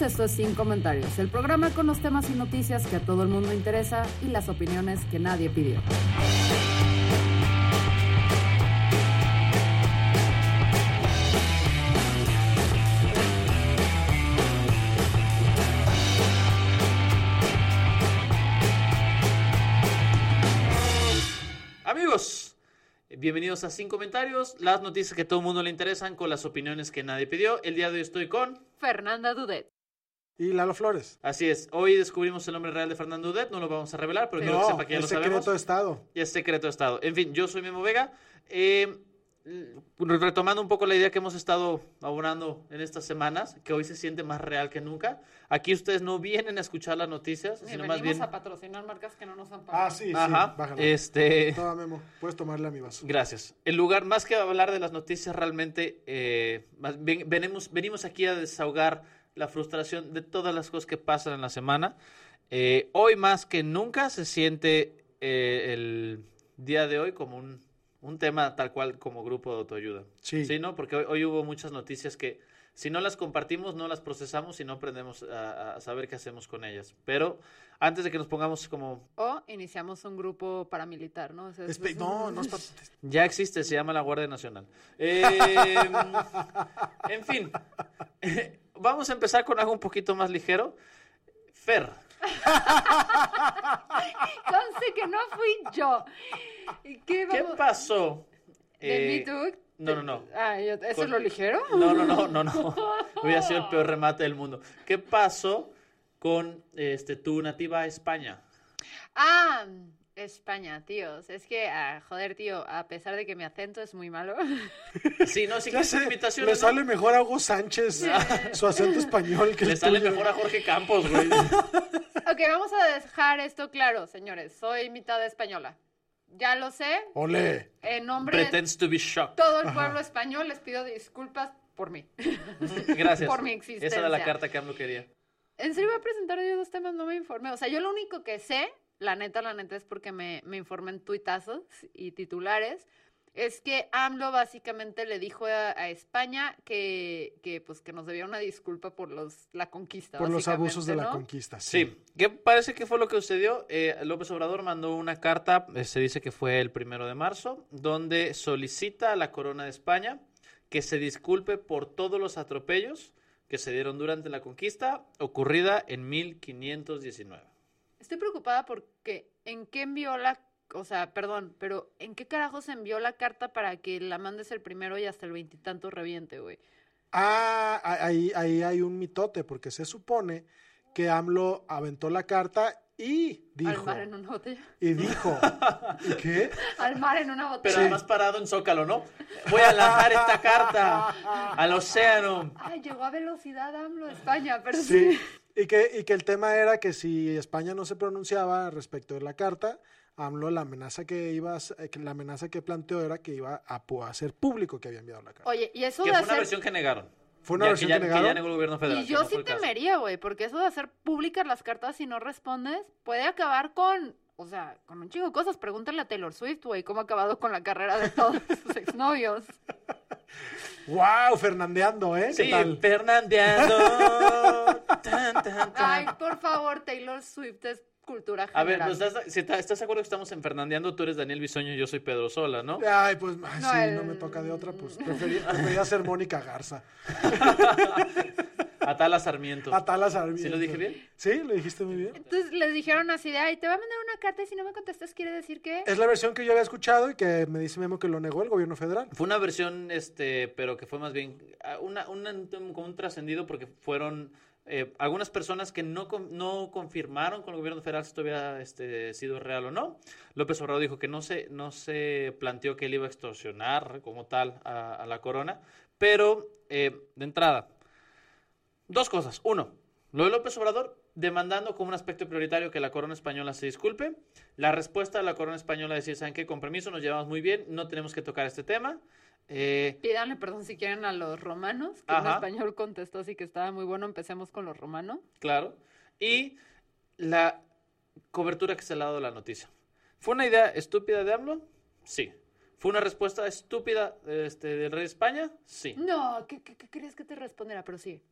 A esto es Sin Comentarios, el programa con los temas y noticias que a todo el mundo interesa y las opiniones que nadie pidió. Amigos, bienvenidos a Sin Comentarios, las noticias que a todo el mundo le interesan con las opiniones que nadie pidió. El día de hoy estoy con... Fernanda Dudet. Y Lalo Flores. Así es, hoy descubrimos el nombre real de Fernando Udet, no lo vamos a revelar, pero quiero que No, sepa que ya es lo secreto sabemos. de Estado. Y es secreto de Estado. En fin, yo soy Memo Vega. Eh, retomando un poco la idea que hemos estado abonando en estas semanas, que hoy se siente más real que nunca. Aquí ustedes no vienen a escuchar las noticias, Ni sino más venimos bien... a patrocinar marcas que no nos han pagado. Ah, sí, sí. Ajá, Bájala. este... Toma, Memo. Puedes tomarle a mi vaso. Gracias. En lugar, más que hablar de las noticias, realmente eh, más venimos, venimos aquí a desahogar la frustración de todas las cosas que pasan en la semana. Eh, hoy más que nunca se siente eh, el día de hoy como un, un tema tal cual como grupo de autoayuda. Sí. ¿no? Porque hoy, hoy hubo muchas noticias que si no las compartimos, no las procesamos y no aprendemos a, a saber qué hacemos con ellas. Pero antes de que nos pongamos como O iniciamos un grupo paramilitar, ¿no? O sea, es- no, no es pa- Ya existe, se llama la Guardia Nacional. Eh, en fin, vamos a empezar con algo un poquito más ligero. Fer, Conste que no fui yo. ¿Y ¿Qué, pasó? ¿De Eh, Me Too? no, no, no. Ah, ¿Eso Con- es lo ligero? No, no, no, no, no. Hubiera sido el peor remate del mundo. ¿Qué pasó con este, tu nativa España? Ah, España, tíos. Es que, ah, joder, tío, a pesar de que mi acento es muy malo. Sí, no, sí que es invitación. le sale mejor a Hugo Sánchez su acento español que Le sale tuyo. mejor a Jorge Campos, güey. ok, vamos a dejar esto claro, señores. Soy mitad española. Ya lo sé. Olé. En nombre Pretends to be shocked. todo el pueblo español les pido disculpas por mí. Gracias. Por mi Esa era la existencia. carta que AMLO quería. En serio voy a presentar yo dos temas, no me informé. O sea, yo lo único que sé, la neta, la neta es porque me, me informé en tuitazos y titulares, es que AMLO básicamente le dijo a, a España que, que, pues, que nos debía una disculpa por los, la conquista. Por los abusos de la conquista. Sí, ¿qué parece que fue lo que sucedió? Eh, López Obrador mandó una carta, eh, se dice que fue el primero de marzo, donde solicita a la corona de España que se disculpe por todos los atropellos que se dieron durante la conquista ocurrida en 1519. Estoy preocupada porque en qué envió la, o sea, perdón, pero en qué carajos envió la carta para que la mandes el primero y hasta el veintitanto reviente, güey. Ah, ahí, ahí hay un mitote, porque se supone que AMLO aventó la carta y Al dijo. mar en una botella. Y dijo. ¿Y qué? Al mar en una botella. Pero además parado en Zócalo, ¿no? Voy a lanzar esta carta al océano. Ay, llegó a velocidad AMLO a España, pero Sí. sí. Y que, y que el tema era que si España no se pronunciaba respecto de la carta, AMLO la amenaza que iba a, eh, que la amenaza que planteó era que iba a, hacer público que había enviado la carta. Oye, y eso Que de fue una versión que negaron. Fue una Ya versión ya, que negaron. ya negó el gobierno federal. Y que yo no sí temería, güey, porque eso de hacer públicas las cartas si no respondes puede acabar con, o sea, con un chingo de cosas. Pregúntale a Taylor Swift, güey, cómo ha acabado con la carrera de todos sus exnovios. ¡Wow! Fernandeando, ¿eh? ¿Qué Sí, tal? Fernandeando. Tan, tan, tan. Ay, por favor, Taylor Swift es cultura A ver, general. ¿no estás, si ta- ¿estás de acuerdo que estamos en Fernandeando? Tú eres Daniel Bisoño y yo soy Pedro Sola, ¿no? Ay, pues ay, No, sí, el- no me toca de otra, pues prefería, prefería ser Mónica Garza. Atala Sarmiento. Atala Sarmiento. ¿Sí lo dije bien? Sí, lo dijiste muy bien. Entonces les dijeron así de, ay, te va a mandar una carta y si no me contestas quiere decir que... Es la versión que yo había escuchado y que me dice Memo que lo negó el gobierno federal. Fue una versión, este, pero que fue más bien ah, una, una- como un trascendido porque fueron eh, algunas personas que no, no confirmaron con el gobierno federal si esto había este, sido real o no. López Obrador dijo que no se, no se planteó que él iba a extorsionar como tal a, a la corona, pero eh, de entrada, dos cosas. Uno, lo de López Obrador demandando como un aspecto prioritario que la corona española se disculpe. La respuesta de la corona española decía, ¿saben qué? Con permiso, nos llevamos muy bien, no tenemos que tocar este tema. Eh, Pídanle perdón si quieren a los romanos, que Ajá. en español contestó así que estaba muy bueno. Empecemos con los romanos. Claro. Y la cobertura que se le ha dado la noticia. ¿Fue una idea estúpida de AMLO? Sí. ¿Fue una respuesta estúpida este, del rey de España? Sí. No, ¿qué, qué, qué querías que te respondiera? Pero sí.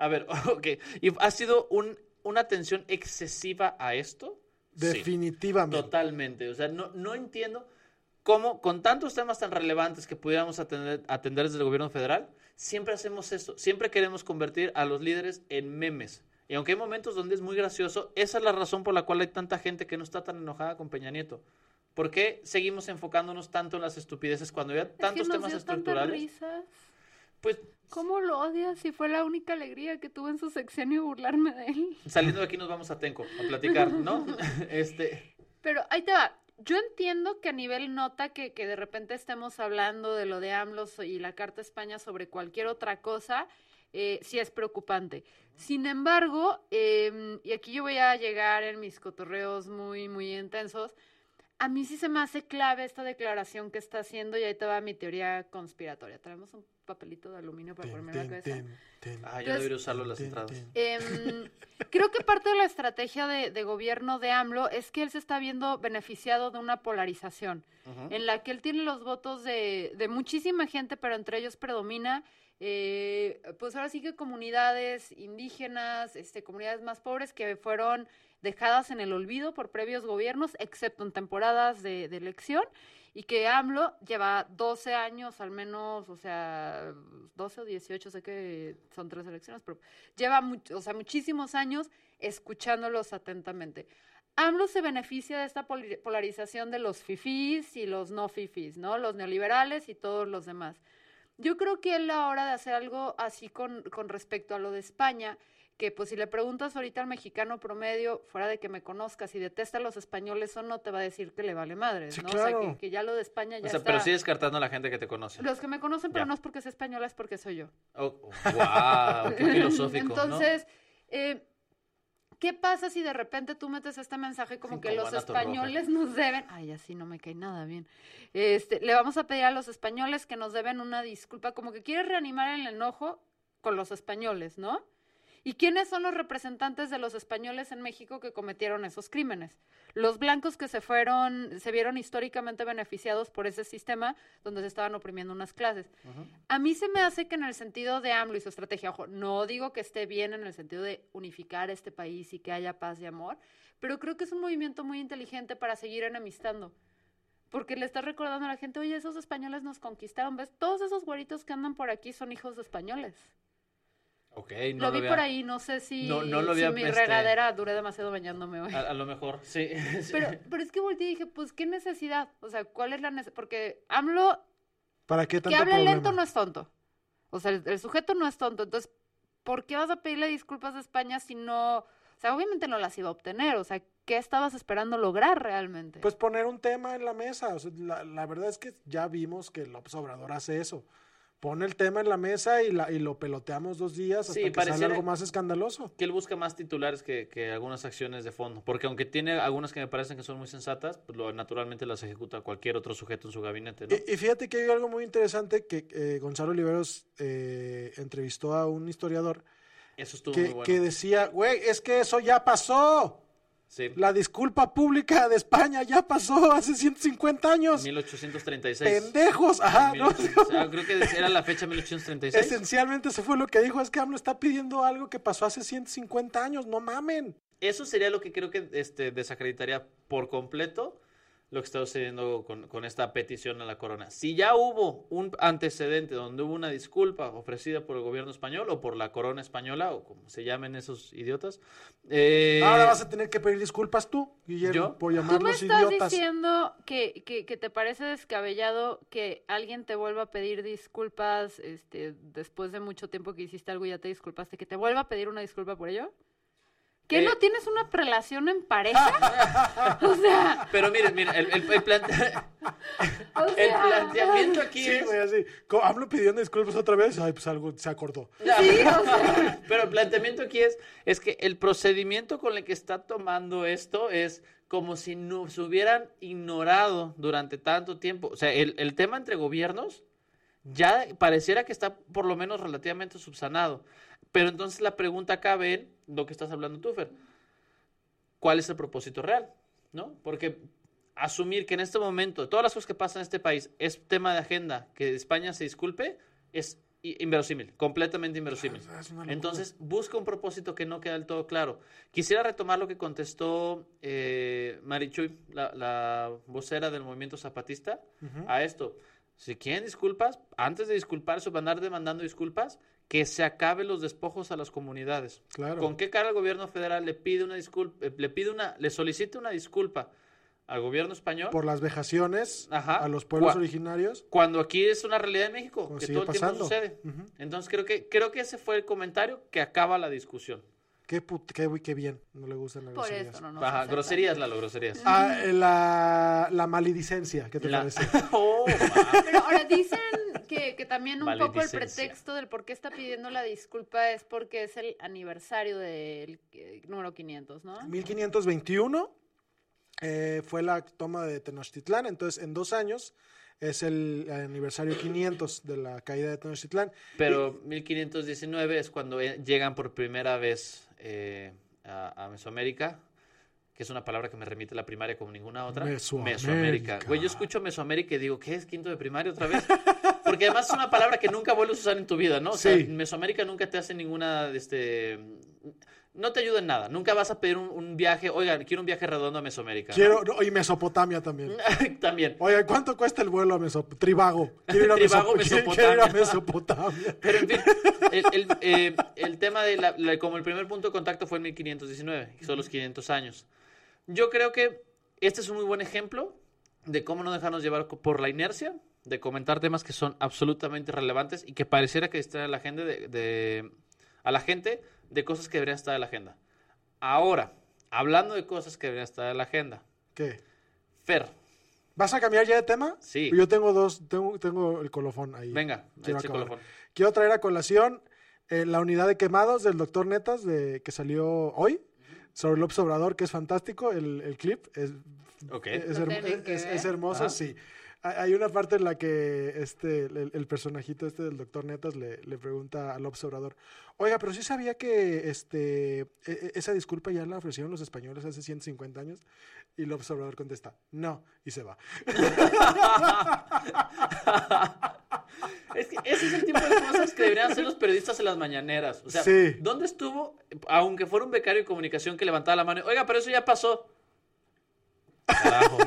A ver, ok. ¿Y ha sido un- una atención excesiva a esto? Sí. Definitivamente. Totalmente. O sea, no, no entiendo cómo, con tantos temas tan relevantes que pudiéramos atender, atender desde el gobierno federal, siempre hacemos esto. Siempre queremos convertir a los líderes en memes. Y aunque hay momentos donde es muy gracioso, esa es la razón por la cual hay tanta gente que no está tan enojada con Peña Nieto. ¿Por qué seguimos enfocándonos tanto en las estupideces cuando había tantos es que nos temas dio tantas estructurales? risas. Pues ¿Cómo lo odias si fue la única alegría que tuve en su sexenio burlarme de él? saliendo de aquí nos vamos a Tenco a platicar, ¿no? este, Pero ahí te va. Yo entiendo que a nivel nota que, que de repente estemos hablando de lo de AMLO y la Carta España sobre cualquier otra cosa, eh, sí es preocupante. Sin embargo, eh, y aquí yo voy a llegar en mis cotorreos muy, muy intensos, a mí sí se me hace clave esta declaración que está haciendo y ahí te va mi teoría conspiratoria. Traemos un papelito de aluminio para ponerme la cabeza. tin, tin, ah, yo debería usarlo en las entradas. Em, creo que parte de la estrategia de, de gobierno de AMLO es que él se está viendo beneficiado de una polarización, en la que él tiene los votos de, de muchísima gente, pero entre ellos predomina, eh, pues ahora sí que comunidades indígenas, este, comunidades más pobres que fueron dejadas en el olvido por previos gobiernos, excepto en temporadas de, de elección, y que AMLO lleva 12 años al menos, o sea, 12 o 18, sé que son tres elecciones, pero lleva o sea, muchísimos años escuchándolos atentamente. AMLO se beneficia de esta polarización de los fifís y los no fifís, ¿no? Los neoliberales y todos los demás. Yo creo que él la hora de hacer algo así con, con respecto a lo de España, que pues si le preguntas ahorita al mexicano promedio, fuera de que me conozca, si detesta a los españoles o no, te va a decir que le vale madre, Sí, ¿no? O sea, que, que ya lo de España ya O sea, está... pero sí descartando a la gente que te conoce. Los que me conocen, pero Ya. no es porque sea española, es porque soy yo. Oh, wow, qué filosófico. ¿no? Entonces, eh, ¿qué pasa si de repente tú metes este mensaje como Sin que los Roja. españoles nos deben, ay, así no me cae nada bien, este, le vamos a pedir a los españoles que nos deben una disculpa, como que quieres reanimar el enojo con los españoles, ¿no? ¿Y quiénes son los representantes de los españoles en México que cometieron esos crímenes? Los blancos que se fueron, se vieron históricamente beneficiados por ese sistema donde se estaban oprimiendo unas clases. A mí se me hace que en el sentido de AMLO y su estrategia, ojo, no digo que esté bien en el sentido de unificar este país y que haya paz y amor, pero creo que es un movimiento muy inteligente para seguir enemistando. Porque le estás recordando a la gente, oye, esos españoles nos conquistaron, ¿ves? Todos esos güeritos que andan por aquí son hijos de españoles. No lo vi había- por ahí, no sé si, No- no lo si mi este- regadera duré demasiado bañándome hoy. A, a lo mejor, sí. sí. Pero, pero es que volteé y dije, pues, ¿qué necesidad? O sea, ¿cuál es la necesidad? Porque AMLO ¿Para qué que tanto hable problema? lento no es tonto. O sea, el, el sujeto no es tonto. Entonces, ¿por qué vas a pedirle disculpas a España si no... O sea, obviamente no las iba a obtener. O sea, ¿qué estabas esperando lograr realmente? Pues poner un tema en la mesa. O sea, la, la verdad es que ya vimos que López Obrador hace eso. Pone el tema en la mesa y, la, y lo peloteamos dos días hasta Sí, que sale algo más escandaloso. que él busca más titulares que, que algunas acciones de fondo. Porque aunque tiene algunas que me parecen que son muy sensatas, pues lo, naturalmente las ejecuta cualquier otro sujeto en su gabinete, ¿no? Y, y fíjate que hay algo muy interesante que eh, Gonzalo Oliveros eh, entrevistó a un historiador Eso estuvo que, muy bueno. que decía, güey, es que eso ya pasó. Sí, La disculpa pública de España ya pasó hace 150 años. 1836. Pendejos, ajá, ¿no? 1800, ah, creo que era la fecha 1836. Esencialmente eso fue lo que dijo, es que AMLO está pidiendo algo que pasó hace 150 años, no mamen. Eso sería lo que creo que este, desacreditaría por completo lo que está sucediendo con, con esta petición a la corona. Si ya hubo un antecedente donde hubo una disculpa ofrecida por el gobierno español o por la corona española, o como se llamen esos idiotas, eh, Ahora vas a tener que pedir disculpas tú, Guillermo, ¿Yo? por ¿Tú me llamarlos estás idiotas. diciendo que, que, que te parece descabellado que alguien te vuelva a pedir disculpas este, después de mucho tiempo que hiciste algo y ya te disculpaste, que te vuelva a pedir una disculpa por ello? ¿Que Eh, no tienes una relación en pareja? o sea, Pero miren, miren, el, el- el plante- o el sea, planteamiento aquí Sí, es... güey, así. Co- Hablo pidiendo disculpas otra vez. Ay, pues algo se acordó. Sí, o sea, Pero el planteamiento aquí es, es que el procedimiento con el que está tomando esto es como si nos hubieran ignorado durante tanto tiempo. O sea, el, el tema entre gobiernos ya pareciera que está por lo menos relativamente subsanado. Pero entonces la pregunta cabe en lo que estás hablando tú, Fer. ¿Cuál es el propósito real? ¿No? Porque asumir que en este momento todas las cosas que pasan en este país es tema de agenda, que España se disculpe, es inverosímil, completamente inverosímil. Entonces, busca un propósito que no queda del todo claro. Quisiera retomar lo que contestó eh, Marichuy, la, la vocera del movimiento zapatista, a esto. Si quieren disculpas, antes de disculparse o andar demandando disculpas, que se acaben los despojos a las comunidades. Claro. ¿Con qué cara el gobierno federal le pide una disculpa, eh, le pide una, le solicita una disculpa al gobierno español? Por las vejaciones Ajá. a los pueblos Gua- originarios. Cuando aquí es una realidad en México, Como que todo el tiempo sucede. Entonces creo que, creo que ese fue el comentario que acaba la discusión. Qué, put- qué, qué bien. No le gustan las por groserías. eso no nos Ajá, groserías, Lalo, groserías. Ah, eh, la, la maledicencia, ¿qué te La- parece? Oh. Pero ahora dicen que, que también un poco el Maledicencia. pretexto del por qué está pidiendo la disculpa es porque es el aniversario del eh, número 500, ¿no? 1521 eh, fue la toma de Tenochtitlán, entonces en dos años es el aniversario 500 de la caída de Tenochtitlán. Pero 1519 es cuando eh, llegan por primera vez eh, a, a Mesoamérica, que es una palabra que me remite a la primaria como ninguna otra. Mesoamérica. Güey, yo escucho Mesoamérica y digo, ¿qué es quinto de primaria otra vez? Porque además es una palabra que nunca vuelves a usar en tu vida, ¿no? O sea, Sí. Mesoamérica nunca te hace ninguna, este... No te ayuda en nada. Nunca vas a pedir un, un viaje, oigan, quiero un viaje redondo a Mesoamérica. Quiero, no, y Mesopotamia también. También. Oye, ¿cuánto cuesta el vuelo a Mesopotamia? Tribago. Quiero ir a, Trivago, Mesop- quiero ir a Mesopotamia. Pero en fin, el, el, eh, el tema de la, la- como el primer punto de contacto fue en 1519, que son los 500 años. Yo creo que este es un muy buen ejemplo de cómo no dejarnos llevar por la inercia, de comentar temas que son absolutamente relevantes y que pareciera que distraen a la gente de, de- a la gente de cosas que deberían estar en la agenda. Ahora, hablando de cosas que deberían estar en la agenda, ¿Qué? Fer, ¿Vas a cambiar ya de tema? Sí. Yo tengo dos, tengo, tengo el colofón ahí. venga, Quiero eche colofón. Quiero traer a colación eh, la unidad de quemados del doctor Netas de, que salió hoy sobre López Obrador, que es fantástico. El, el clip es, Ok. es, es- hermoso, Ajá. sí. Hay una parte en la que este, el, el personajito este del doctor Netas le, le pregunta a López Obrador, oiga, pero sí sabía que este, e- e- esa disculpa ya la ofrecieron los españoles hace 150 años. Y López Obrador contesta, no, y se va. Es que ese es el tipo de cosas que deberían hacer los periodistas en las mañaneras. O sea, Sí. ¿dónde estuvo, aunque fuera un becario de comunicación que levantaba la mano? Oiga, pero eso ya pasó. Carajo.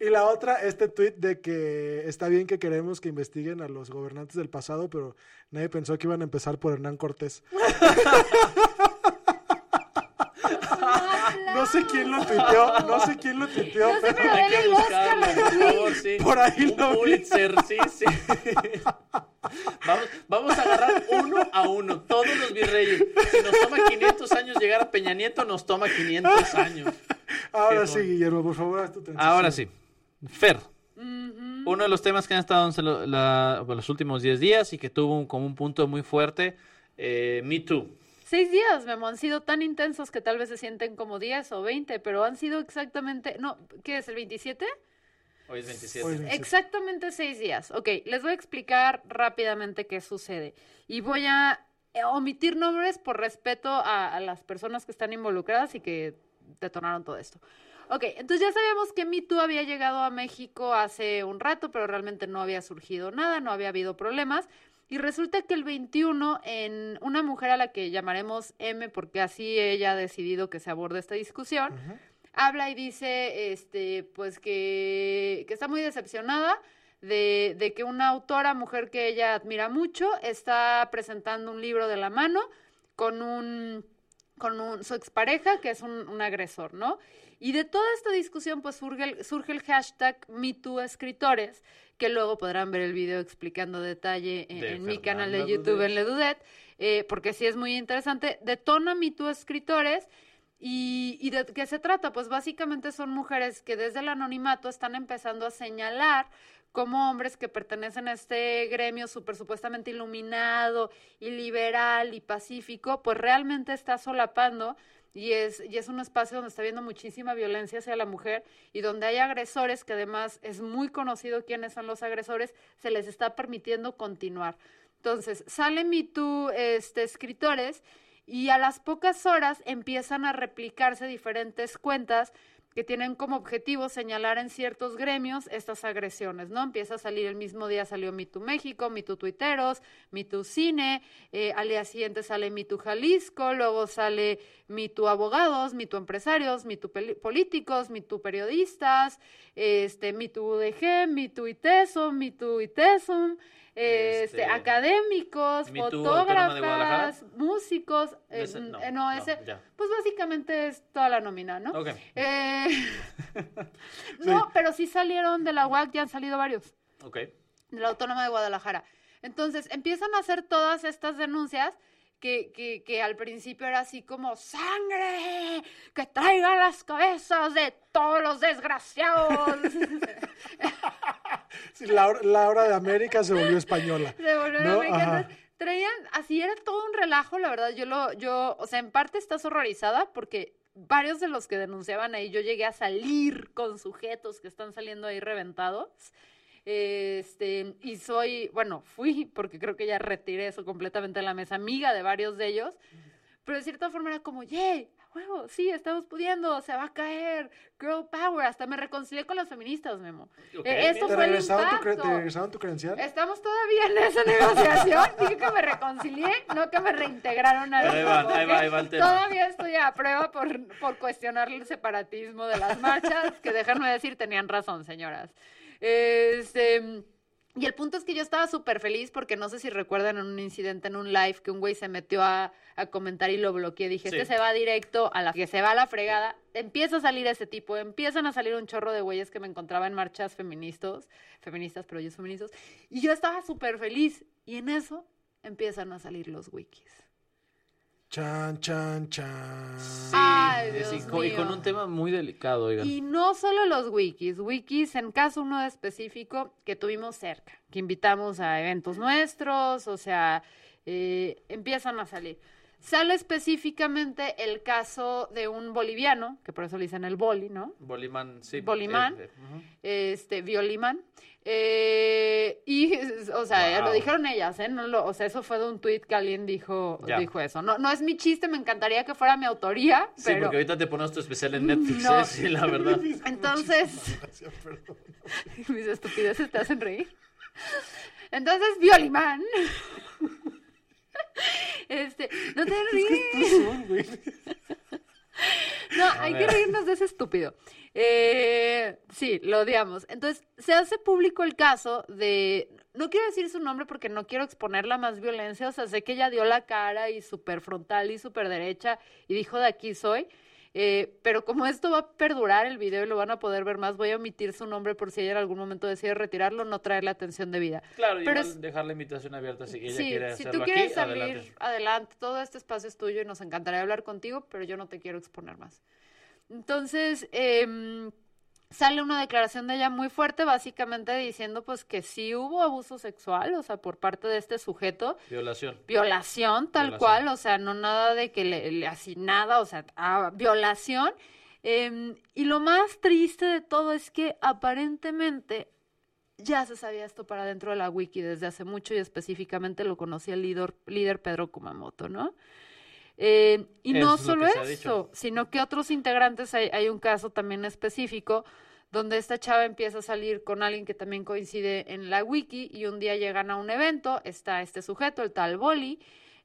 Y la otra, este tuit de que está bien que queremos que investiguen a los gobernantes del pasado, pero nadie pensó que iban a empezar por Hernán Cortés. No sé quién lo tuiteó, no sé quién lo tuiteó, No sé, pero pero Hay que buscarlo, por favor, sí. Por ahí Un lo vi. Pulitzer, sí, sí. Vamos, vamos a agarrar uno a uno, todos los virreyes. Si nos toma 500 años llegar a Peña Nieto, nos toma 500 años. ahora Qué sí. Guillermo, por favor, haz tu transición. Ahora sí. Fer. Uno de los temas que han estado en la- los últimos 10 días y que tuvo un, como un punto muy fuerte, eh, Me Too. Seis días, Memo, han sido tan intensos que tal vez se sienten como 10 o 20, pero han sido exactamente, no, ¿qué es, el 27? Hoy es 27. Hoy es 27. Exactamente seis días. Ok, les voy a explicar rápidamente qué sucede. Y voy a eh, omitir nombres por respeto a, a las personas que están involucradas y que detonaron todo esto. Ok, entonces ya sabíamos que Me Too había llegado a México hace un rato, pero realmente no había surgido nada, no había habido problemas. Y resulta que el 21, en una mujer a la que llamaremos M, porque así ella ha decidido que se aborde esta discusión, habla y dice, este, pues que, que está muy decepcionada de, de que una autora, mujer que ella admira mucho, está presentando un libro de la mano con un con un, su expareja, que es un, un agresor, ¿no? Y de toda esta discusión, pues surge el, surge el hashtag MeTooEscritores, que luego podrán ver el video explicando detalle en, De en mi canal de YouTube en Dudet. Ledudet, eh, porque sí es muy interesante. Detona MeTooEscritores. ¿Y, ¿Y de qué se trata? Pues básicamente son mujeres que desde el anonimato están empezando a señalar como hombres que pertenecen a este gremio súper supuestamente iluminado y liberal y pacífico, pues realmente está solapando y es, y es un espacio donde está habiendo muchísima violencia hacia la mujer y donde hay agresores, que además es muy conocido quiénes son los agresores, se les está permitiendo continuar. Entonces, sale MeToo este, escritores y a las pocas horas empiezan a replicarse diferentes cuentas que tienen como objetivo señalar en ciertos gremios estas agresiones, ¿no? Empieza a salir el mismo día salió MeToo México, MeToo Tuiteros, MeToo Cine, eh, al día siguiente sale MeToo Jalisco, luego sale MeToo Abogados, MeToo Empresarios, MeToo peli- Políticos, MeToo Periodistas, este, MeToo UDG, MeToo ITESO, MeToo ITESUM, este, Este, académicos, fotógrafas, músicos, eh, Ese- no, eh, no, ese, pues básicamente es toda la nómina, ¿no? Eh, no, pero sí salieron de la UAC, ya han salido varios, Ok. de la Autónoma de Guadalajara. Entonces, empiezan a hacer todas estas denuncias que, que, que al principio era así como sangre, que traiga las cabezas de todos los desgraciados. Sí, la, hora- la hora de América se volvió española. Se volvieron ¿No? americanos. Ajá. Traían, así era todo un relajo, la verdad. Yo lo, yo, o sea, en parte estás horrorizada porque varios de los que denunciaban ahí, yo llegué a salir con sujetos que están saliendo ahí reventados. Este, y soy, bueno, fui, porque creo que ya retiré eso completamente de la mesa, amiga de varios de ellos. Pero de cierta forma era como, yay, a huevo, sí, estamos pudiendo, se va a caer, girl power. Hasta me reconcilié con las feministas, Memo. Ok. Eh, esto ¿Te fue el regresaron, tu, cre- impacto. ¿Te regresaron tu credencial? Estamos todavía en esa negociación. Dije que me reconcilié, no que me reintegraron Pero ahí va, ahí va, ahí va el tema. Todavía estoy a prueba por, por cuestionar el separatismo de las marchas, que déjenme decir, tenían razón, señoras. Este. Y el punto es que yo estaba súper feliz porque no sé si recuerdan en un incidente en un live que un güey se metió a, a comentar y lo bloqueé. Dije, Sí. este se va directo a la que se va a la fregada. Empieza a salir ese tipo, empiezan a salir un chorro de güeyes que me encontraba en marchas feministas, feministas, pero ellos feministas. Y yo estaba súper feliz. Y en eso empiezan a salir los wikis. Chan, chan, chan. Sí, Ay, y, Dios con, y con un tema muy delicado, oigan. Y no solo los wikis, wikis en caso uno específico que tuvimos cerca, que invitamos a eventos nuestros, o sea, eh, empiezan a salir. Sale específicamente el caso de un boliviano, que por eso le dicen el boli, ¿no? Bolimán, sí. Bolimán. eh, eh. Este, Violimán. Eh, y, o sea, Wow. lo dijeron ellas, ¿eh? No lo, o sea, eso fue de un tuit que alguien dijo, Ya. dijo eso. No, no es mi chiste, me encantaría que fuera mi autoría, Sí, pero... porque ahorita te pones tu especial en Netflix, No. ¿eh? Sí, la verdad. Entonces... Gracias, perdón. Mis estupideces te hacen reír. Entonces, Violimán. Este, no te ríes. No, hay que reírnos de ese estúpido. Eh, sí, lo odiamos. Entonces, se hace público el caso de. No quiero decir su nombre porque no quiero exponerla a más violencia. O sea, sé que ella dio la cara y súper frontal y súper derecha y dijo de aquí soy. Eh, pero como esto va a perdurar el video y lo van a poder ver más, voy a omitir su nombre por si ella en algún momento decide retirarlo, no traerle atención debida. Claro, Pero igual es- dejar la invitación abierta si ella sí, quiere si hacerlo tú quieres aquí, salir, adelante. adelante. Todo este espacio es tuyo y nos encantaría hablar contigo, pero yo no te quiero exponer más. Entonces, em, sale una declaración de ella muy fuerte, básicamente diciendo pues que sí hubo abuso sexual, o sea, por parte de este sujeto, Violación. violación tal Violación. cual, o sea, no nada de que le, le así nada, o sea, ah, violación. Em, y lo más triste de todo es que aparentemente ya se sabía esto para dentro de la wiki desde hace mucho y específicamente lo conocía el líder, líder Pedro Kumamoto, ¿no? Eh, y no Es solo eso, sino que otros integrantes, hay, hay un caso también específico donde esta chava empieza a salir con alguien que también coincide en la wiki y un día llegan a un evento, está este sujeto, el tal Boli,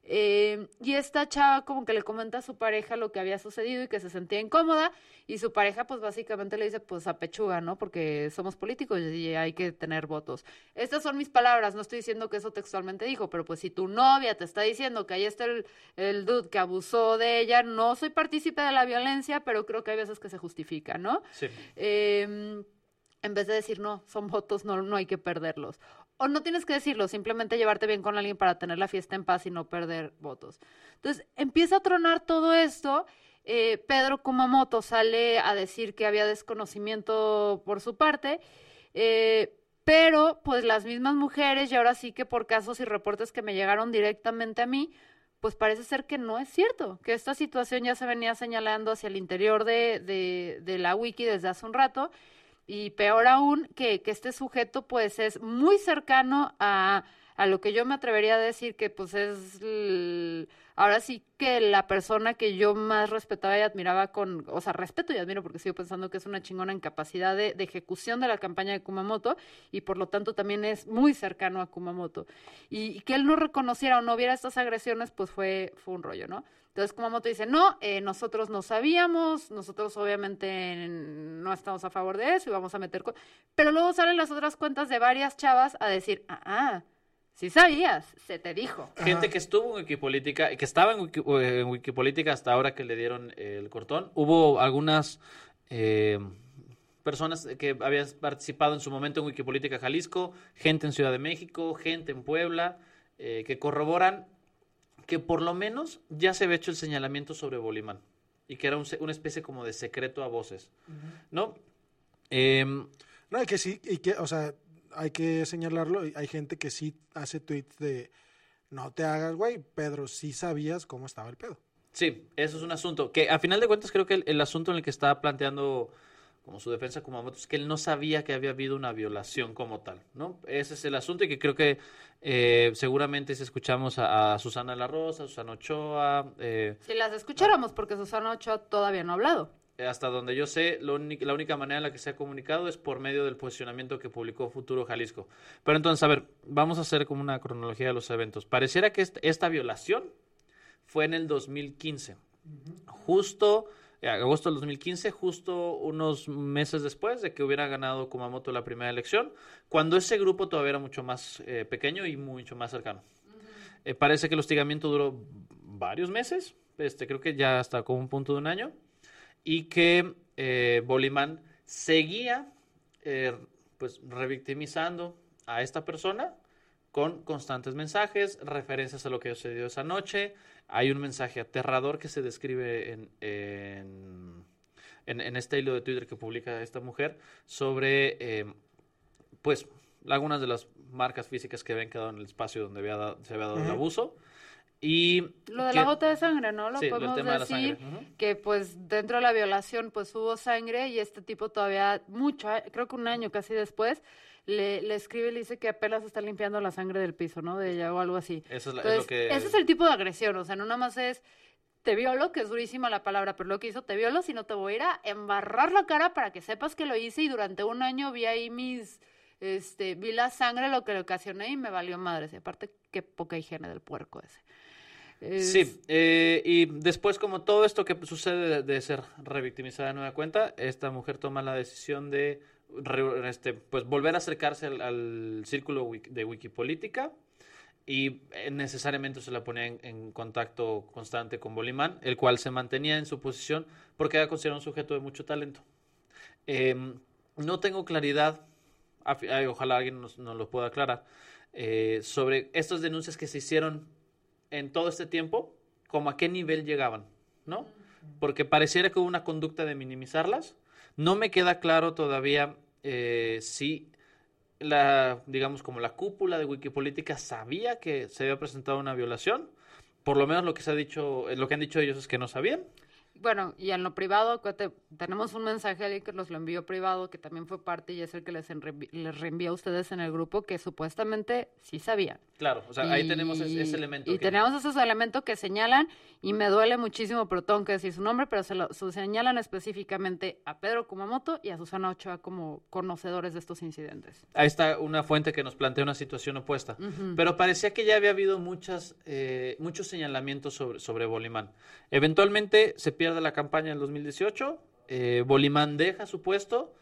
Eh, y esta chava como que le comenta a su pareja lo que había sucedido y que se sentía incómoda y su pareja pues básicamente le dice pues a pechuga, ¿no? Porque somos políticos y hay que tener votos. Estas son mis palabras, no estoy diciendo que eso textualmente dijo, pero pues si tu novia te está diciendo que ahí está el, el dude que abusó de ella, no soy partícipe de la violencia, pero creo que hay veces que se justifica, ¿no? Sí. Eh, en vez de decir, no, son votos, no, no hay que perderlos. O no tienes que decirlo, simplemente llevarte bien con alguien para tener la fiesta en paz y no perder votos. Entonces, empieza a tronar todo esto. Eh, Pedro Kumamoto sale a decir que había desconocimiento por su parte, eh, pero pues las mismas mujeres, y ahora sí que por casos y reportes que me llegaron directamente a mí, pues parece ser que no es cierto, que esta situación ya se venía señalando hacia el interior de, de, de la wiki desde hace un rato y peor aún que, que este sujeto pues es muy cercano a, a, lo que yo me atrevería a decir que pues es ahora sí que la persona que yo más respetaba y admiraba con, o sea, respeto y admiro porque sigo pensando que es una chingona en capacidad de, de ejecución de la campaña de Kumamoto y por lo tanto también es muy cercano a Kumamoto. Y, y que él no reconociera o no viera estas agresiones pues fue, fue un rollo, ¿no? Entonces Kumamoto dice, no, eh, nosotros no sabíamos, nosotros obviamente no estamos a favor de eso y vamos a meter... Pero luego salen las otras cuentas de varias chavas a decir, ah, ah sí sabías, se te dijo. Gente que estuvo en Wikipolítica, que estaba en, Wiki, en Wikipolítica hasta ahora que le dieron el cortón. Hubo algunas... Eh, personas que habían participado en su momento en Wikipolítica Jalisco, gente en Ciudad de México, gente en Puebla, eh, que corroboran que por lo menos ya se había hecho el señalamiento sobre Bolimán y que era un, una especie como de secreto a voces, uh -huh. ¿no? Eh, no, y que sí, y que, o sea, hay que señalarlo, hay gente que sí hace tweets de, no te hagas, güey, Pedro, sí sabías cómo estaba el pedo. Sí, eso es un asunto, que a final de cuentas creo que el, el asunto en el que estaba planteando como su defensa Kumamoto, es que él no sabía que había habido una violación como tal, ¿no? Ese es el asunto y que creo que eh, seguramente si escuchamos a, a, Susana La Rosa, a Susana Ochoa... Eh, si las escucháramos, porque Susana Ochoa todavía no ha hablado. Hasta donde yo sé, lo la única manera en la que se ha comunicado es por medio del posicionamiento que publicó Futuro Jalisco. Pero entonces, a ver, vamos a hacer como una cronología de los eventos. Pareciera que esta, esta violación fue en el 2015, uh -huh. justo agosto del 2015, justo unos meses después de que hubiera ganado Kumamoto la primera elección, cuando ese grupo todavía era mucho más eh, pequeño y mucho más cercano. Uh -huh. eh, parece que el hostigamiento duró varios meses, este, creo que ya hasta como un punto de un año, y que eh, Bolimán seguía eh, pues revictimizando a esta persona con constantes mensajes, referencias a lo que sucedió esa noche, hay un mensaje aterrador que se describe en, en, en, en este hilo de Twitter que publica esta mujer sobre, eh, pues, algunas de las marcas físicas que habían quedado en el espacio donde había dado, se había dado uh -huh. el abuso. Y lo de que, la gota de sangre, ¿no? Lo sí, podemos decir de uh -huh. que pues dentro de la violación pues hubo sangre y este tipo todavía mucho, eh, creo que un año casi después le, le, escribe y le dice que apenas está limpiando la sangre del piso, ¿no? De ella o algo así. Eso es, la, Entonces, es lo que... Ese es el tipo de agresión, o sea, no nada más es te violo, que es durísima la palabra, pero lo que hizo te violo, sino te voy a ir a embarrar la cara para que sepas que lo hice y durante un año vi ahí mis, este, vi la sangre, lo que le ocasioné y me valió madres. Y aparte, qué poca higiene del puerco ese. Es... Sí, eh, y después como todo esto que sucede de, de, ser revictimizada de nueva cuenta, esta mujer toma la decisión de re, este, pues volver a acercarse al, al círculo de Wikipolítica y eh, necesariamente se la ponía en, en, contacto constante con Bolimán, el cual se mantenía en su posición porque era considerado un sujeto de mucho talento. Eh, no tengo claridad, ojalá alguien nos, nos lo pueda aclarar, eh, sobre estas denuncias que se hicieron en todo este tiempo, como a qué nivel llegaban, ¿no? Porque pareciera que hubo una conducta de minimizarlas. No me queda claro todavía eh, si la, digamos, como la cúpula de Wikipolítica sabía que se había presentado una violación. Por lo menos lo que se ha dicho, lo que han dicho ellos es que no sabían. Bueno, y en lo privado, acuérdate, tenemos un mensaje ahí que nos lo envió privado, que también fue parte y es el que les, reenvió a ustedes en el grupo, que supuestamente sí sabían. Claro, o sea, ahí tenemos ese, ese elemento. Y que- tenemos esos elementos que señalan, y me duele muchísimo, pero tengo que decir su nombre, pero se lo se señalan específicamente a Pedro Kumamoto y a Susana Ochoa como conocedores de estos incidentes. Ahí está una fuente que nos plantea una situación opuesta. Pero parecía que ya había habido muchas, eh, muchos señalamientos sobre, sobre Bolimán. Eventualmente se pierde la campaña en 2018, eh, Bolimán deja su puesto,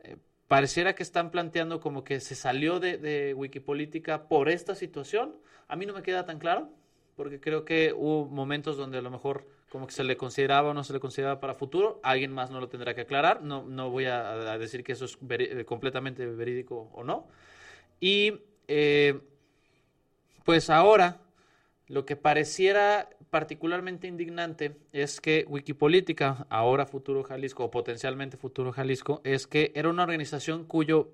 eh, pareciera que están planteando como que se salió de, Wikipolítica por esta situación. A mí no me queda tan claro, porque creo que hubo momentos donde a lo mejor como que se le consideraba o no se le consideraba para futuro. Alguien más no lo tendrá que aclarar. No, no voy a, decir que eso es eh, completamente verídico o no. Y eh, pues ahora lo que pareciera particularmente indignante es que Wikipolítica, ahora Futuro Jalisco o potencialmente Futuro Jalisco, es que era una organización cuyo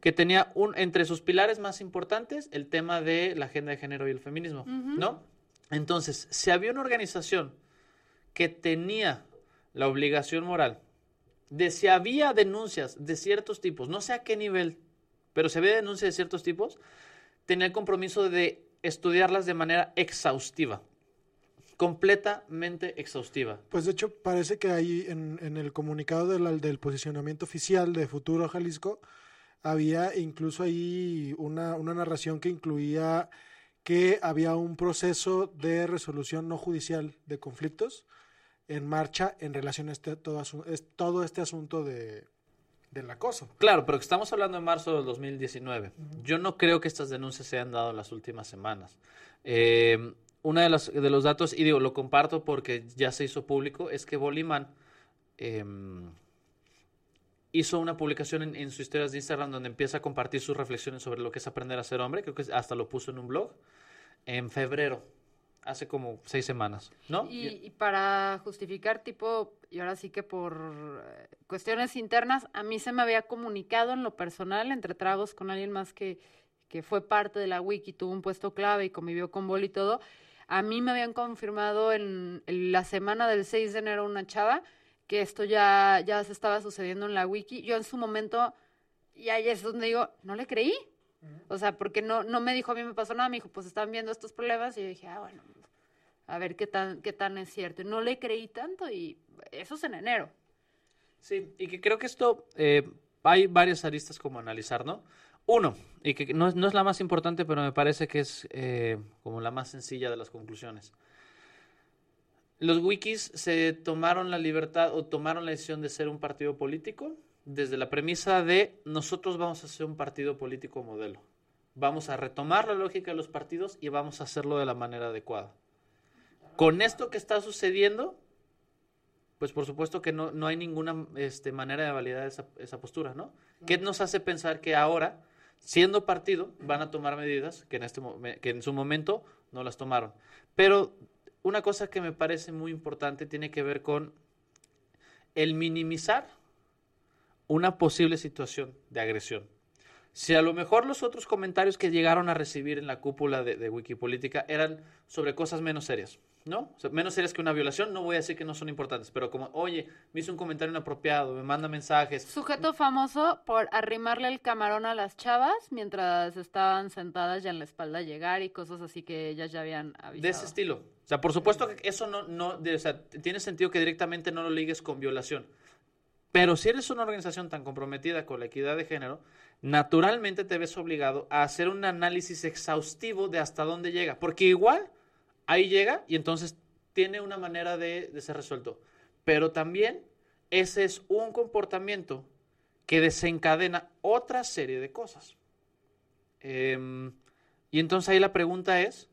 que tenía un entre sus pilares más importantes el tema de la agenda de género y el feminismo, ¿no? Entonces, si había una organización que tenía la obligación moral de si había denuncias de ciertos tipos, no sé a qué nivel, pero si había denuncias de ciertos tipos, tenía el compromiso de estudiarlas de manera exhaustiva, completamente exhaustiva. Pues de hecho parece que ahí en, en el comunicado del, del posicionamiento oficial de Futuro Jalisco había incluso ahí una, una narración que incluía que había un proceso de resolución no judicial de conflictos en marcha en relación a este, todo, todo este asunto de, del acoso. Claro, pero que estamos hablando de marzo del 2019. Yo no creo que estas denuncias se hayan dado en las últimas semanas. Eh, uno de los, de los datos, y digo, lo comparto porque ya se hizo público, es que Bolimán em, hizo una publicación en, en sus historias de Instagram donde empieza a compartir sus reflexiones sobre lo que es aprender a ser hombre. Creo que hasta lo puso en un blog en febrero, hace como seis semanas, ¿no? Y, y para justificar, tipo, y ahora sí que por eh, cuestiones internas, a mí se me había comunicado en lo personal, entre tragos, con alguien más que, que fue parte de la wiki, tuvo un puesto clave y convivió con Bol y todo. A mí me habían confirmado en, en la semana del 6 de enero una chava que esto ya, ya se estaba sucediendo en la wiki. Yo en su momento, y ahí es donde digo, no le creí. O sea, porque no, no me dijo, a mí me pasó nada, me dijo, pues están viendo estos problemas. Y yo dije, ah, bueno, a ver qué tan, qué tan es cierto. Y no le creí tanto y eso es en enero. Sí, y que creo que esto eh, hay varias aristas como analizar, ¿no? Uno, y que no, es- no es la más importante, pero me parece que es eh, como la más sencilla de las conclusiones. Los wikis se tomaron la libertad o tomaron la decisión de ser un partido político desde la premisa de nosotros vamos a ser un partido político modelo. Vamos a retomar la lógica de los partidos y vamos a hacerlo de la manera adecuada. Con esto que está sucediendo, pues por supuesto que no, no hay ninguna este, manera de validar esa, esa postura, ¿no? ¿Qué nos hace pensar que ahora, siendo partido, van a tomar medidas que en, este, que en su momento no las tomaron? Pero una cosa que me parece muy importante tiene que ver con el minimizar una posible situación de agresión. Si a lo mejor los otros comentarios que llegaron a recibir en la cúpula de, de Wikipolítica eran sobre cosas menos serias, ¿no? O sea, menos serias que una violación, no voy a decir que no son importantes, pero como, oye, me hizo un comentario inapropiado, me manda mensajes. Sujeto famoso por arrimarle el camarón a las chavas mientras estaban sentadas ya en la espalda a llegar y cosas así que ellas ya habían avisado. De ese estilo. O sea, por supuesto que eso no, no de- o sea, tiene sentido que directamente no lo ligues con violación. Pero si eres una organización tan comprometida con la equidad de género, naturalmente te ves obligado a hacer un análisis exhaustivo de hasta dónde llega. Porque igual ahí llega y entonces tiene una manera de, de ser resuelto. Pero también ese es un comportamiento que desencadena otra serie de cosas. Em, y entonces ahí la pregunta es,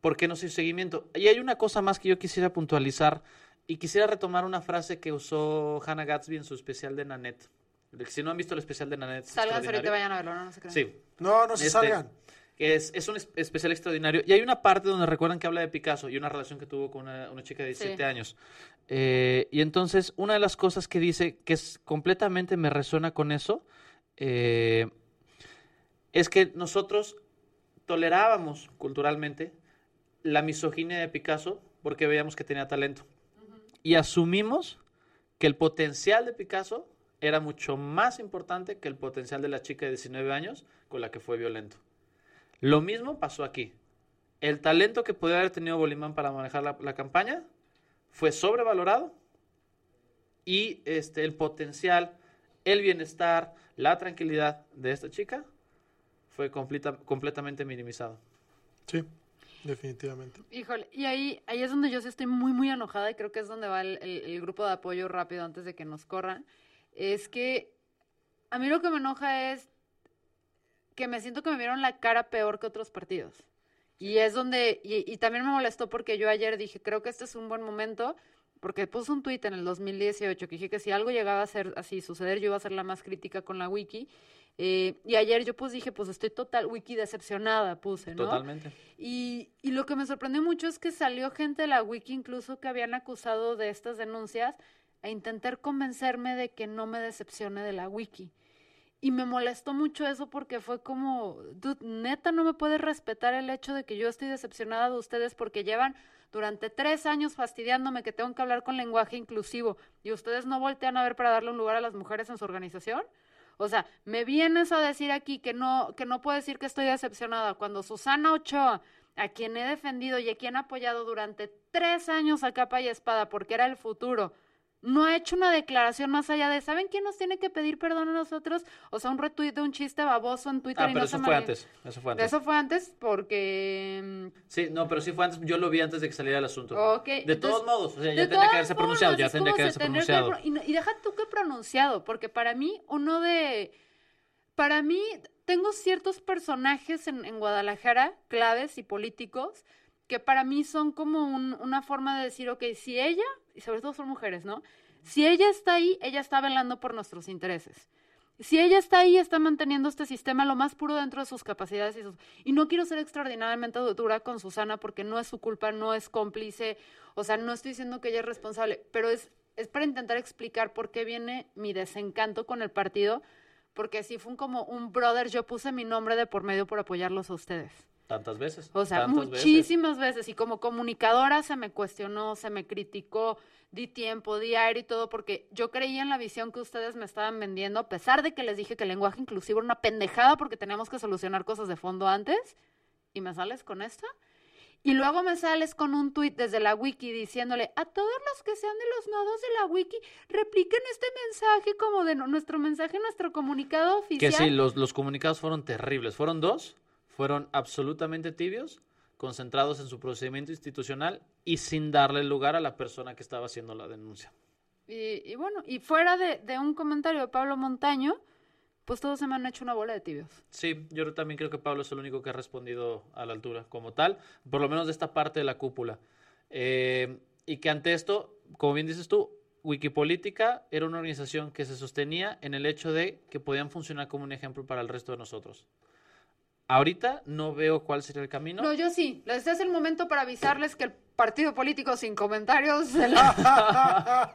¿por qué no se hizo seguimiento? Y hay una cosa más que yo quisiera puntualizar y quisiera retomar una frase que usó Hannah Gatsby en su especial de Nanette. Si no han visto el especial de Nanette, Salgan ahorita vayan a verlo, no, no se crean. Sí, No, no se Este, salgan. Que es, es un es- especial extraordinario. Y hay una parte donde recuerdan que habla de Picasso y una relación que tuvo con una, una chica de 17 Sí. años. Eh, y entonces, una de las cosas que dice que es completamente me resuena con eso, eh, es que nosotros tolerábamos culturalmente la misoginia de Picasso porque veíamos que tenía talento. y asumimos que el potencial de Picasso era mucho más importante que el potencial de la chica de 19 años con la que fue violento. Lo mismo pasó aquí. El talento que podía haber tenido Bolimán para manejar la, la campaña fue sobrevalorado y este, el potencial, el bienestar, la tranquilidad de esta chica fue completa- completamente minimizado. Sí, definitivamente. Híjole, y ahí, ahí es donde yo sí estoy muy, muy enojada y creo que es donde va el, el- el grupo de apoyo rápido antes de que nos corran. Es que a mí lo que me enoja es que me siento que me vieron la cara peor que otros partidos. Y es donde, y, y también me molestó porque yo ayer dije, creo que este es un buen momento, porque puse un tuit en el 2018 que dije que si algo llegaba a ser así, suceder, yo iba a ser la más crítica con la wiki. Eh, y ayer yo pues dije, pues estoy total wiki decepcionada, puse, ¿no? Totalmente. Y, y lo que me sorprendió mucho es que salió gente de la wiki incluso que habían acusado de estas denuncias a intentar convencerme de que no me decepcione de la wiki. Y me molestó mucho eso porque fue como, neta no me puede respetar el hecho de que yo estoy decepcionada de ustedes porque llevan durante tres años fastidiándome que tengo que hablar con lenguaje inclusivo y ustedes no voltean a ver para darle un lugar a las mujeres en su organización. O sea, me vienes a decir aquí que no, que no puedo decir que estoy decepcionada cuando Susana Ochoa, a quien he defendido y a quien he apoyado durante tres años a capa y espada porque era el futuro, no ha hecho una declaración más allá de, ¿saben quién nos tiene que pedir perdón a nosotros? O sea, un retweet de un chiste baboso en Twitter Ah, y pero no eso se fue mal- antes. Eso fue antes. Eso fue antes porque... mm, Sí, no, pero sí fue antes. Yo lo vi antes de que saliera el asunto. Ok, de entonces, todos modos, o sea, ya tendría que haberse pronunciado, ya tendría que se haberse que pronunciado. pro- y, y deja tú que pronunciado, porque para mí, uno de. Para mí, tengo ciertos personajes en, en Guadalajara, claves y políticos, que para mí son como un- una forma de decir, ok, si ella, y sobre todo son mujeres, ¿no? Si ella está ahí, ella está velando por nuestros intereses. Si ella está ahí, está manteniendo este sistema lo más puro dentro de sus capacidades y sus... Y no quiero ser extraordinariamente dura con Susana porque no es su culpa, no es cómplice, o sea, no estoy diciendo que ella es responsable, pero es, para intentar explicar por qué viene mi desencanto con el partido, porque si fue como un brother, yo puse mi nombre de por medio por apoyarlos a ustedes. Tantas veces. O sea, tantas veces. muchísimas veces. Y como comunicadora se me cuestionó, se me criticó, di tiempo, di aire y todo, porque yo creía en la visión que ustedes me estaban vendiendo, a pesar de que les dije que el lenguaje inclusivo era una pendejada porque teníamos que solucionar cosas de fondo antes. Y me sales con esta. Y luego me sales con un tuit desde la wiki diciéndole a todos los que sean de los nodos de la wiki, repliquen este mensaje como de nu- nuestro mensaje, nuestro comunicado Que oficial. sí, los, los comunicados fueron terribles. Fueron dos, fueron absolutamente tibios, concentrados en su procedimiento institucional y sin darle lugar a la persona que estaba haciendo la denuncia. Y, y bueno, y fuera de, de un comentario de Pablo Montaño, pues todos se me han hecho una bola de tibios. Sí, yo también creo que Pablo es el único que ha respondido a la altura como tal, por lo menos de esta parte de la cúpula. Eh, y que ante esto, como bien dices tú, Wikipolítica era una organización que se sostenía en el hecho de que podían funcionar como un ejemplo para el resto de nosotros. Ahorita no veo cuál sería el camino. No, yo sí. Este es el momento para avisarles que el partido político sin comentarios la-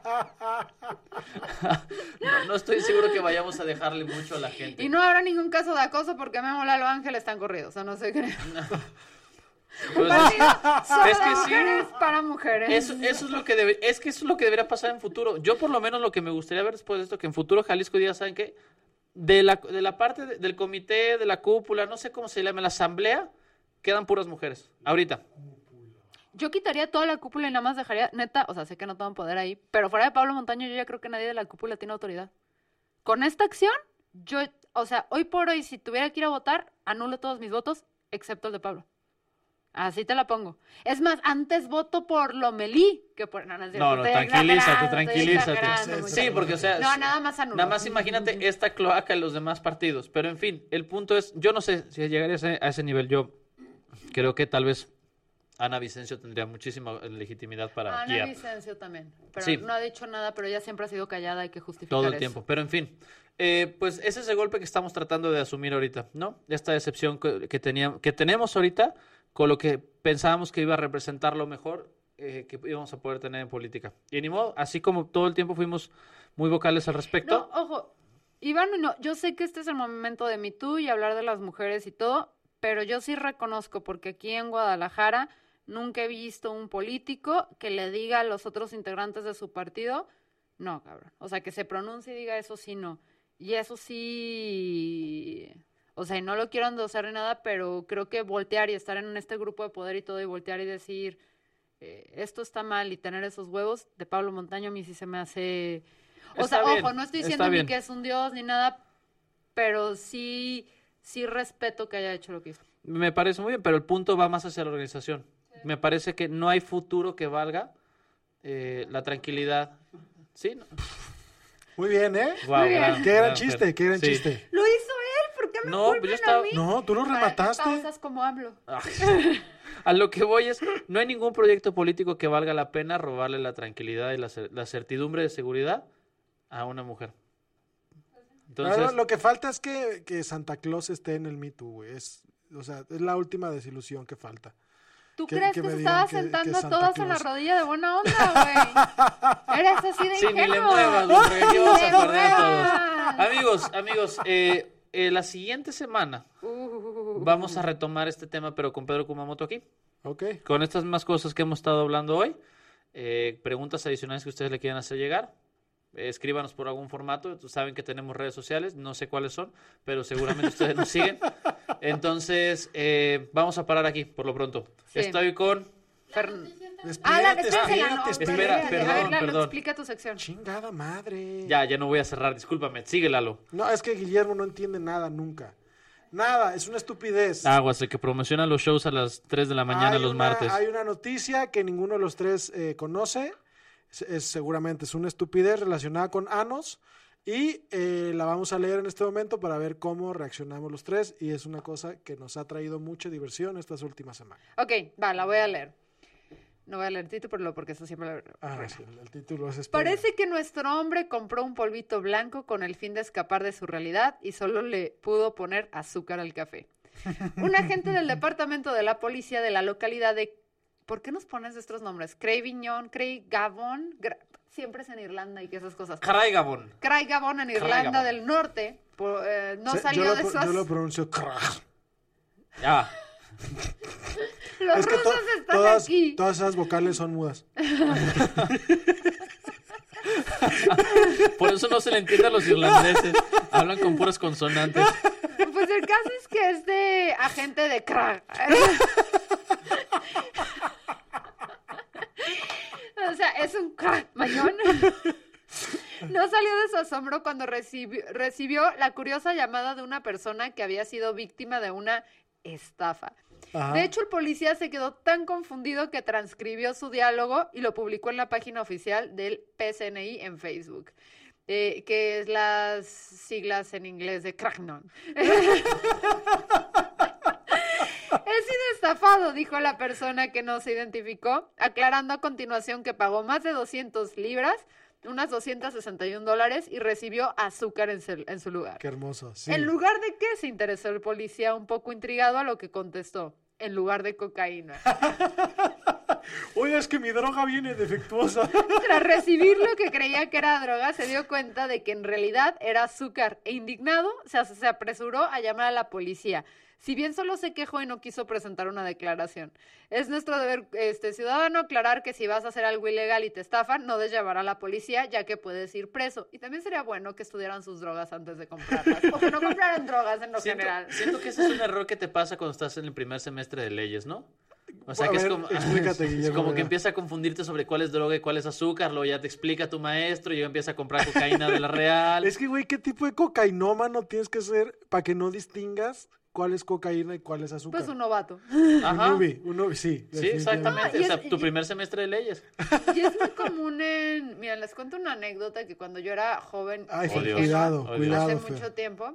No, no estoy seguro que vayamos a dejarle mucho a la gente. Y no habrá ningún caso de acoso porque Memo Lalo Ángel están corridos. O sea, no sé qué. Pues, es que sí. mujeres para mujeres. Eso, eso es lo que debe, es que eso es lo que debería pasar en futuro. Yo por lo menos lo que me gustaría ver después de esto, que en futuro Jalisco diga, ¿saben qué? De la, de la parte de- del comité, de la cúpula, no sé cómo se llama, la asamblea, quedan puras mujeres. Ahorita. Yo quitaría toda la cúpula y nada más dejaría, neta, o sea, sé que no toman poder ahí, pero fuera de Pablo Montaño yo ya creo que nadie de la cúpula tiene autoridad. Con esta acción, yo, o sea, hoy por hoy, si tuviera que ir a votar, anulo todos mis votos, excepto el de Pablo. Así te la pongo. Es más, antes voto por Lomelí que por... No, no, es No, no, tranquilízate, tranquilízate. Sí, porque o sea... No, nada más anulo. Nada más imagínate esta cloaca en los demás partidos. Pero en fin, el punto es, yo no sé si llegaría a ese, a ese nivel. Yo creo que tal vez Ana Vicencio tendría muchísima legitimidad para Ana guiar Vicencio también. Pero Sí. no ha dicho nada, pero ella siempre ha sido callada, hay que justificar todo el eso. tiempo. Pero en fin, eh, pues ese es el golpe que estamos tratando de asumir ahorita, ¿no? Esta decepción que, que, tenía- que tenemos ahorita con lo que pensábamos que iba a representar lo mejor eh, que íbamos a poder tener en política. Y ni modo, así como todo el tiempo fuimos muy vocales al respecto. No, ojo, Iván, no, yo sé que este es el momento de Me Too y hablar de las mujeres y todo, pero yo sí reconozco, porque aquí en Guadalajara Nunca he visto un político que le diga a los otros integrantes de su partido, no, cabrón. O sea, que se pronuncie y diga eso sí, no. Y eso sí, o sea, y no lo quiero endosar ni nada, pero creo que voltear y estar en este grupo de poder y todo, y voltear y decir, eh, esto está mal y tener esos huevos, de Pablo Montaño a mí sí se me hace... O Está sea, bien, ojo, no estoy diciendo ni que es un dios ni nada, pero sí, sí respeto que haya hecho lo que hizo. Me parece muy bien, pero el punto va más hacia la organización. Me parece que no hay futuro que valga eh, la tranquilidad. ¿Sí? no? Muy bien, ¿eh? Guau, bien. gran- Qué gran gran chiste, qué gran Sí. chiste. Lo hizo él, ¿por qué me No, pues yo estaba- a mí? No, tú lo remataste. pausas como hablo. A lo que voy es, no hay ningún proyecto político que valga la pena robarle la tranquilidad y la, la certidumbre de seguridad a una mujer. Entonces, Ahora, lo que falta es que, que Santa Claus esté en el Me Too, güey. Es, o sea, es la última desilusión que falta. ¿Tú Que- crees que que, me se estaba que- que sentando a todas en la rodilla de buena onda, güey? Eres así de sí, ni le ingenuo. muevas, güey, a todos. muevas. Amigos, amigos, eh, eh, la siguiente semana Uh, vamos a retomar este tema, pero con Pedro Kumamoto aquí. Ok. Con estas más cosas que hemos estado hablando hoy, eh, preguntas adicionales que ustedes le quieran hacer llegar, eh, escríbanos por algún formato. Saben que tenemos redes sociales, no sé cuáles son, pero seguramente ustedes nos siguen. Entonces, eh, vamos a parar aquí por lo pronto. Sí. Estoy con. Fern- Espérate, Ah, la espérate, espérate. A perdón, ver, Lalo, perdón. explica tu sección. Chingada madre. Ya, ya no voy a cerrar, discúlpame. Sigue, Lalo. No, es que Guillermo no entiende nada nunca. Nada, es una estupidez. Aguas, el que promociona los shows a las 3 de la mañana Hay los una- martes. Hay una noticia que ninguno de los tres eh, conoce. Es, es- seguramente es una estupidez relacionada con Anos. Y eh, la vamos a leer en este momento para ver cómo reaccionamos los tres. Y es una cosa que nos ha traído mucha diversión estas últimas semanas. Ok, va, la voy a leer. No voy a leer el título porque eso siempre lo Ah, sí, el, título es. Parece que nuestro hombre compró un polvito blanco con el fin de escapar de su realidad y solo le pudo poner azúcar al café. Un agente del departamento de la policía de la localidad de... ¿Por qué nos pones estos nombres? Craigavon, Craigavon, Gra- siempre es en Irlanda y que esas cosas. Caray, Gabón. Craigavon en Irlanda Craigavon. del Norte por- eh, no Sí, salió yo, lo, de sus... yo lo pronuncio crack. Ya. Los Es que to- están todas, aquí. todas esas vocales son mudas. Por eso no se le entiende a los irlandeses. Hablan con puras consonantes. Pues el caso es que este agente de crack. o sea, es un crack, mañón. No salió de su asombro cuando recibió, recibió la curiosa llamada de una persona que había sido víctima de una estafa. De hecho, el policía se quedó tan confundido que transcribió su diálogo y lo publicó en la página oficial del PSNI en Facebook, eh, que es las siglas en inglés de Cracknon. He sido estafado, dijo la persona que no se identificó, aclarando a continuación que pagó más de 200 libras, unas 261 dólares, y recibió azúcar en, su- en su lugar. Qué hermoso. Sí. ¿En lugar de qué? Se interesó el policía un poco intrigado a lo que contestó. En lugar de cocaína. Oye, es que mi droga viene defectuosa. Tras recibir lo que creía que era droga, se dio cuenta de que en realidad era azúcar e indignado se, se apresuró a llamar a la policía. Si bien solo se quejó y no quiso presentar una declaración. Es nuestro deber este, ciudadano aclarar que si vas a hacer algo ilegal y te estafan, no debes llamar a la policía ya que puedes ir preso. Y también sería bueno que estudiaran sus drogas antes de comprarlas. O que no compraran drogas en lo Siento, general. siento que ese es un error que te pasa cuando estás en el primer semestre de leyes, ¿no? O sea, A que es como, explícate, es como que empieza a confundirte sobre cuál es droga y cuál es azúcar, luego ya te explica tu maestro y yo empieza a comprar cocaína de la real. Es que, güey, ¿qué tipo de cocainómano tienes que ser para que no distingas cuál es cocaína y cuál es azúcar? Pues un novato. Un Ajá. newbie, un newbie, sí. Sí, exactamente. Ah, y o sea, es- tu y- primer semestre de leyes. Y es muy común en... Mira, les cuento una anécdota que cuando yo era joven... Ay, Oh, Dios. cuidado, Oh, cuidado, hace Fer. mucho tiempo.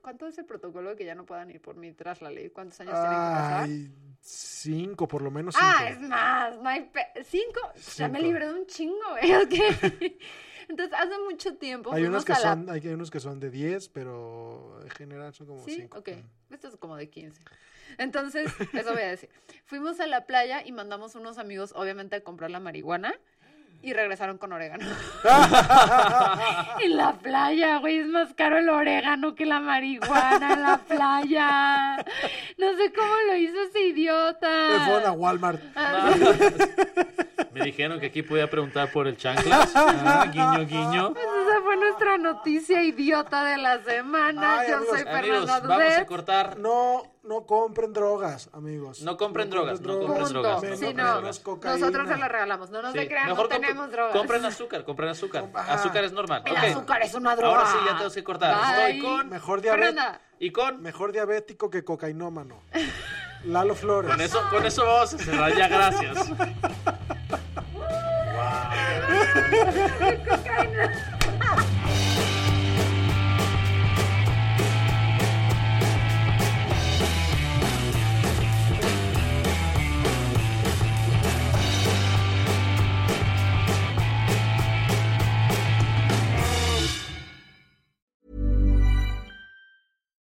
¿Cuánto es el protocolo de que ya no puedan ir por mí tras la ley? ¿Cuántos años tienen que pasar? Ay, cinco, por lo menos cinco. Ah, es más, no hay pe- ¿Cinco? Ya me libré de un chingo, güey. ok. Entonces, hace mucho tiempo hay unos que la... son, hay unos que son de 10, pero en general son como Sí, cinco. ok. Esto es como de 15. Entonces, eso voy a decir. Fuimos a la playa y mandamos unos amigos, obviamente, a comprar la marihuana. Y regresaron con orégano. en la playa, güey, es más caro el orégano que la marihuana en la playa. No sé cómo lo hizo ese idiota. Me fueron a Walmart. Me dijeron que aquí podía preguntar por el chanclas. Ah, guiño, guiño. Pues esa fue nuestra noticia idiota de la semana. Ay, Yo amigos, soy Amigos, Fernanda vamos a cortar. No, no compren drogas, amigos. No compren drogas, no compren Punto. drogas, no Sí, compren no, drogas. nosotros se la regalamos. No nos Sí, crean, no mejor tenemos drogas. compren azúcar, compren azúcar. Ajá. Azúcar es normal. El azúcar es una droga. Ahora sí, ya tenemos que cortar. Bye. Estoy con. Mejor diabético, Y con. mejor diabético que cocainómano. Lalo Flores. Con eso, con eso vamos a cerrar ya, gracias.